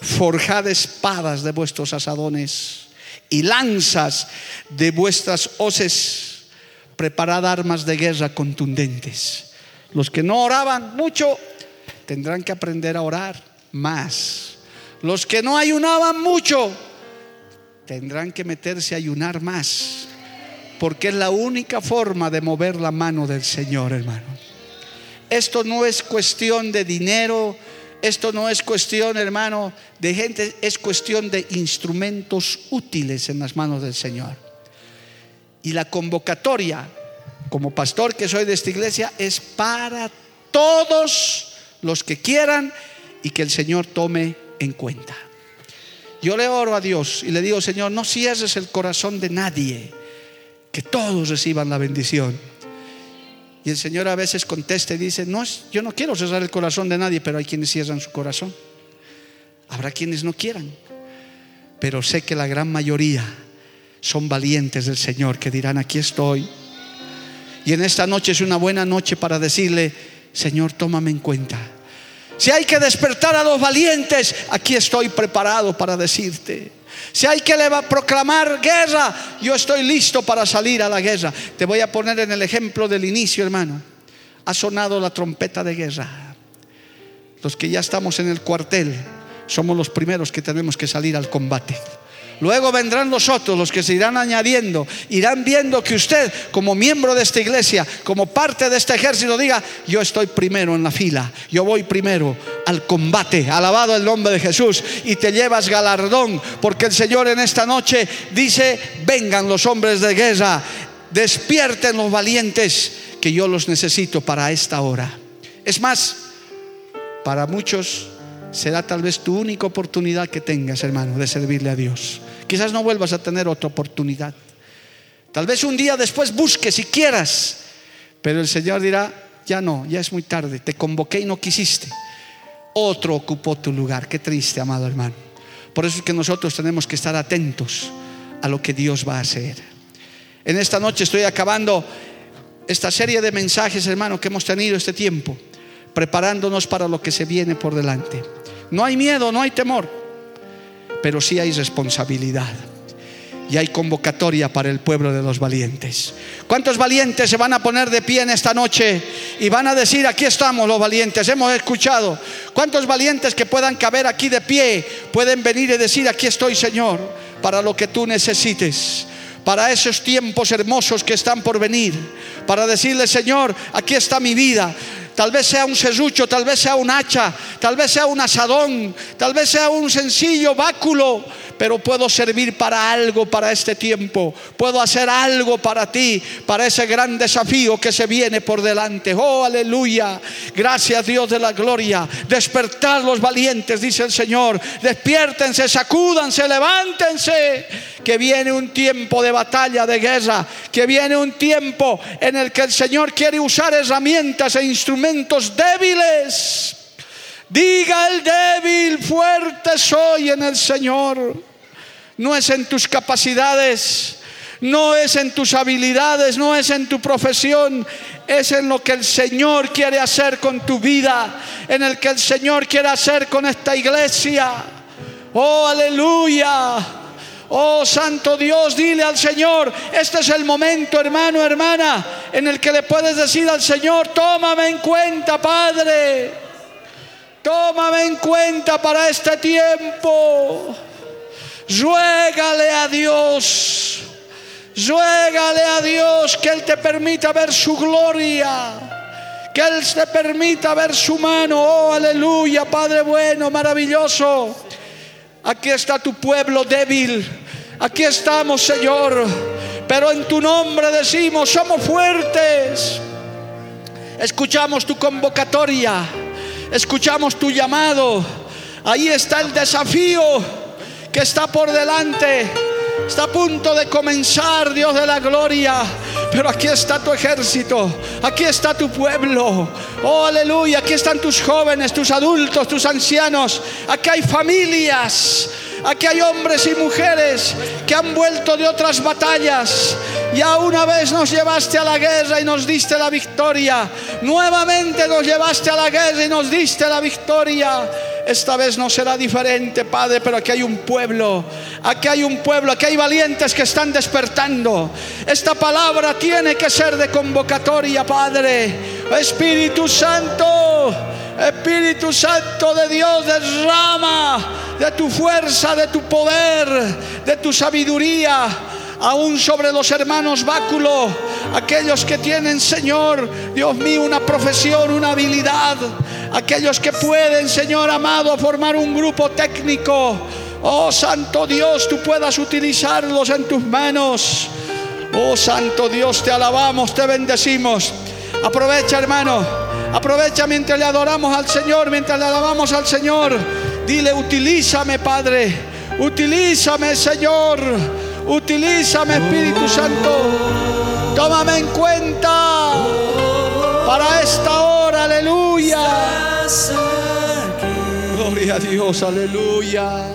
Forjad espadas de vuestros asadones y lanzas de vuestras hoces. Preparad armas de guerra contundentes. Los que no oraban mucho tendrán que aprender a orar más. Los que no ayunaban mucho tendrán que meterse a ayunar más, porque es la única forma de mover la mano del Señor, hermano. Esto no es cuestión de dinero, esto no es cuestión, hermano, de gente, es cuestión de instrumentos útiles en las manos del Señor. Y la convocatoria, como pastor que soy de esta iglesia, es para todos los que quieran y que el Señor tome en cuenta. Yo le oro a Dios y le digo, Señor, no cierres el corazón de nadie, que todos reciban la bendición. Y el Señor a veces contesta y dice, no, yo no quiero cerrar el corazón de nadie, pero hay quienes cierran su corazón. Habrá quienes no quieran, pero sé que la gran mayoría son valientes del Señor que dirán, aquí estoy. Y en esta noche es una buena noche para decirle, Señor, tómame en cuenta. Si hay que despertar a los valientes, aquí estoy preparado para decirte. Si hay que proclamar guerra, yo estoy listo para salir a la guerra. Te voy a poner en el ejemplo del inicio, hermano. Ha sonado la trompeta de guerra. Los que ya estamos en el cuartel, somos los primeros que tenemos que salir al combate. Luego vendrán los otros, los que se irán añadiendo, irán viendo que usted como miembro de esta iglesia, como parte de este ejército, diga, yo estoy primero en la fila, yo voy primero al combate, alabado el nombre de Jesús, y te llevas galardón, porque el Señor en esta noche dice, vengan los hombres de guerra, despierten los valientes, que yo los necesito para esta hora. Es más, para muchos será tal vez tu única oportunidad que tengas, hermano, de servirle a Dios. Quizás no vuelvas a tener otra oportunidad. Tal vez un día después busques si quieras, pero el Señor dirá, ya no, ya es muy tarde, te convoqué y no quisiste. Otro ocupó tu lugar. Qué triste, amado hermano. Por eso es que nosotros tenemos que estar atentos a lo que Dios va a hacer. En esta noche estoy acabando esta serie de mensajes, hermano, que hemos tenido este tiempo, preparándonos para lo que se viene por delante. No hay miedo, no hay temor, pero sí hay responsabilidad. Y hay convocatoria para el pueblo de los valientes. ¿Cuántos valientes se van a poner de pie en esta noche y van a decir, aquí estamos los valientes, hemos escuchado? ¿Cuántos valientes que puedan caber aquí de pie pueden venir y decir, aquí estoy Señor, para lo que tú necesites? para esos tiempos hermosos que están por venir, para decirle, Señor, aquí está mi vida, Tal vez sea un serrucho, tal vez sea un hacha, tal vez sea un asadón, tal vez sea un sencillo báculo, pero puedo servir para algo para este tiempo. Puedo hacer algo para ti, para ese gran desafío que se viene por delante. Oh, aleluya. Gracias Dios de la gloria. Despertar los valientes, dice el Señor. Despiértense, sacúdanse, levántense. Que viene un tiempo de batalla, de guerra. Que viene un tiempo en el que el Señor quiere usar herramientas e instrumentos débiles Diga el débil, fuerte soy en el Señor. No es en tus capacidades, no es en tus habilidades, no es en tu profesión, es en lo que el Señor quiere hacer con tu vida, en el que el Señor quiere hacer con esta iglesia. Oh, aleluya. Oh Santo Dios, dile al Señor, este es el momento, hermano, hermana, en el que le puedes decir al Señor, tómame en cuenta, Padre. Tómame en cuenta para este tiempo. Ruégale a Dios. Ruégale a Dios que Él te permita ver su gloria. Que Él te permita ver su mano. Oh, aleluya, Padre bueno, maravilloso. Aquí está tu pueblo débil. Aquí estamos, Señor. Pero en tu nombre decimos, somos fuertes. Escuchamos tu convocatoria escuchamos tu llamado. Ahí está el desafío que está por delante. Está a punto de comenzar, Dios de la gloria. Pero aquí está tu ejército. Aquí está tu pueblo. Oh, aleluya. Aquí están tus jóvenes, tus adultos, tus ancianos. Aquí hay familias. Aquí hay hombres y mujeres que han vuelto de otras batallas. Ya una vez nos llevaste a la guerra y nos diste la victoria. Nuevamente nos llevaste a la guerra y nos diste la victoria. Esta vez no será diferente, Padre, pero aquí hay un pueblo, aquí hay un pueblo, aquí hay valientes que están despertando. Esta palabra tiene que ser de convocatoria, Padre. Espíritu Santo, Espíritu Santo de Dios, derrama de tu fuerza, de tu poder, de tu sabiduría aún sobre los hermanos báculo, aquellos que tienen, Señor, Dios mío, una profesión, una habilidad, aquellos que pueden, Señor amado, formar un grupo técnico. Oh Santo Dios, tú puedas utilizarlos en tus manos. Oh Santo Dios, te alabamos, te bendecimos. Aprovecha, hermano. Aprovecha mientras le adoramos al Señor, mientras le alabamos al Señor. Dile, utilízame, Padre. Utilízame, Señor. Utilízame, Espíritu Santo. Tómame en cuenta para esta hora. Aleluya. Gloria a Dios. Aleluya.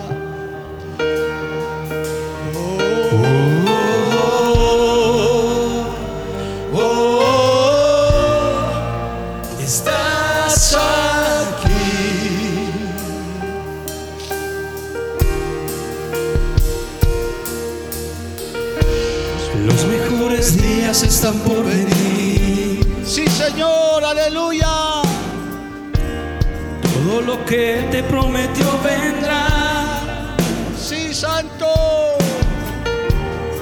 Todo lo que te prometió vendrá. Sí, Santo.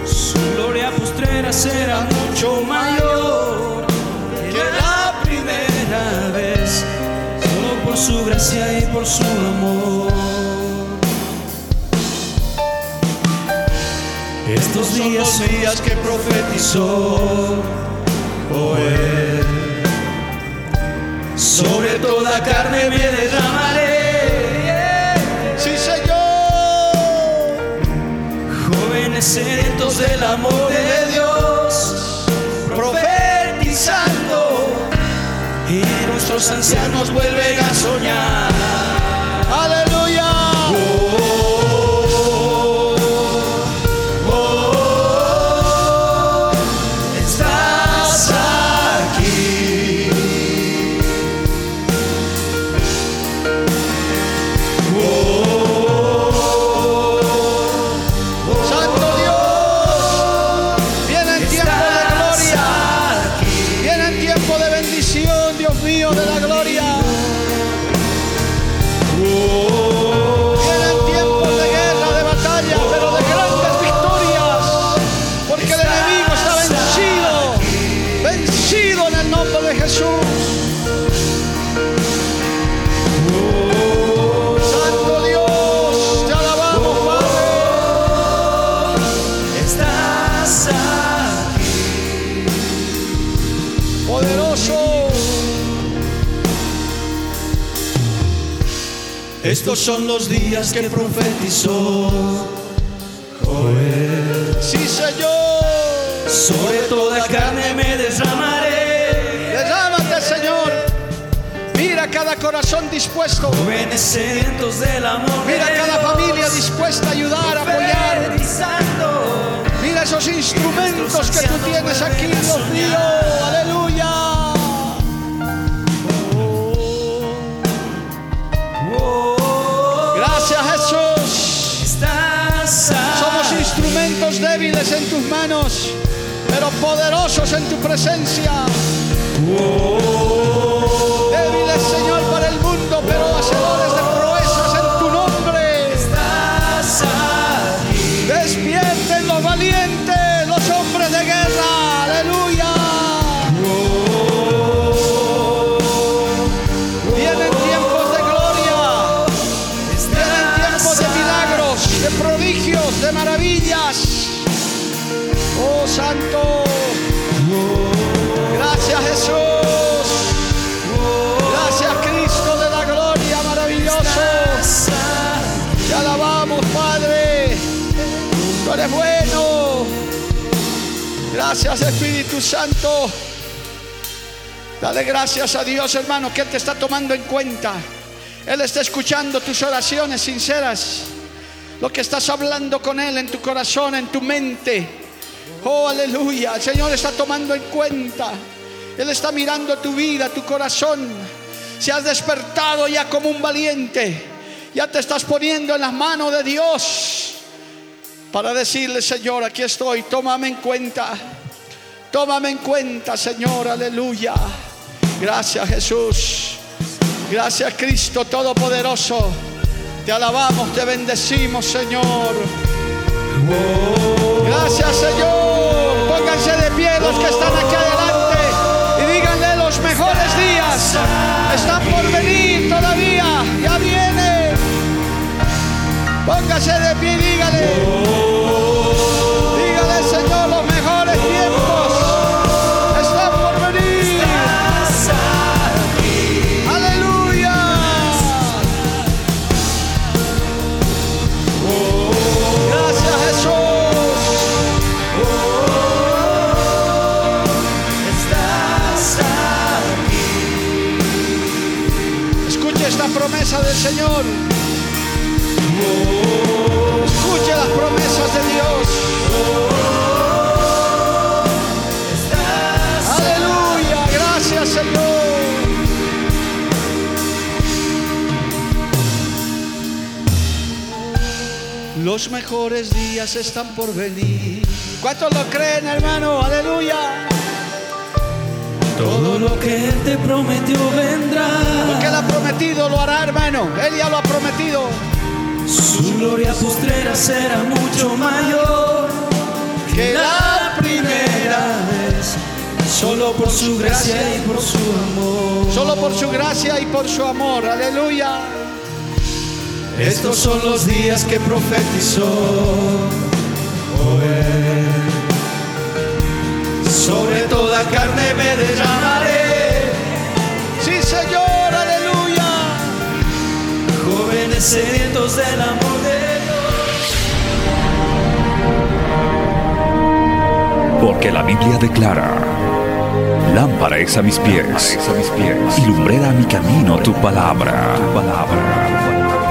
Su gloria postrera será mucho mayor que la primera vez. Solo por su gracia y por su amor. Estos días son días que profetizó Joel. Sobre toda carne me derramaré. Sí, Señor. Jóvenes sedientos del amor de Dios, profetizando. Y nuestros ancianos vuelven a soñar. Aleluya. Estos son los días que profetizó Sí, Señor. Sobre toda carne me derramaré. Derrámate, Señor. Mira cada corazón dispuesto. Jóvenes sedientos del amor. Mira cada familia dispuesta a ayudar, a apoyar. Mira esos instrumentos que tú tienes aquí, Dios mío. Aleluya. Débiles en tus manos, pero poderosos en tu presencia. Débiles, Señor, Eres bueno. Gracias Espíritu Santo. Dale gracias a Dios hermano que Él te está tomando en cuenta. Él está escuchando tus oraciones sinceras. Lo que estás hablando con Él en tu corazón, en tu mente. Oh, aleluya. El Señor está tomando en cuenta. Él está mirando tu vida, tu corazón. Se has despertado ya como un valiente. Ya te estás poniendo en las manos de Dios. Para decirle, Señor, aquí estoy. Tómame en cuenta. Tómame en cuenta, Señor. Aleluya. Gracias, Jesús. Gracias, Cristo Todopoderoso. Te alabamos, te bendecimos, Señor. Gracias, Señor. Pónganse de pie los que están aquí adelante y díganle los mejores días. Están por venir todavía. Póngase de pie dígale. Dígale, Señor, los mejores tiempos están por venir. Aleluya. Gracias, Jesús. Estás Escuche esta promesa del Señor. Los mejores días están por venir. ¿Cuántos lo creen, hermano? Aleluya. Todo lo que Él te prometió vendrá. Lo que Él ha prometido lo hará, hermano. Él ya lo ha prometido. Su gloria postrera será mucho mayor que la primera vez. Solo por su gracia y por su amor. Solo por su gracia y por su amor. Aleluya. Estos son los días que profetizó Joel. Sobre toda carne me derramaré. Sí, Señor. Aleluya. Jóvenes sedientos del amor de Dios. Porque la Biblia declara, lámpara es a mis pies, y lumbrera a mi camino tu palabra. Tu palabra.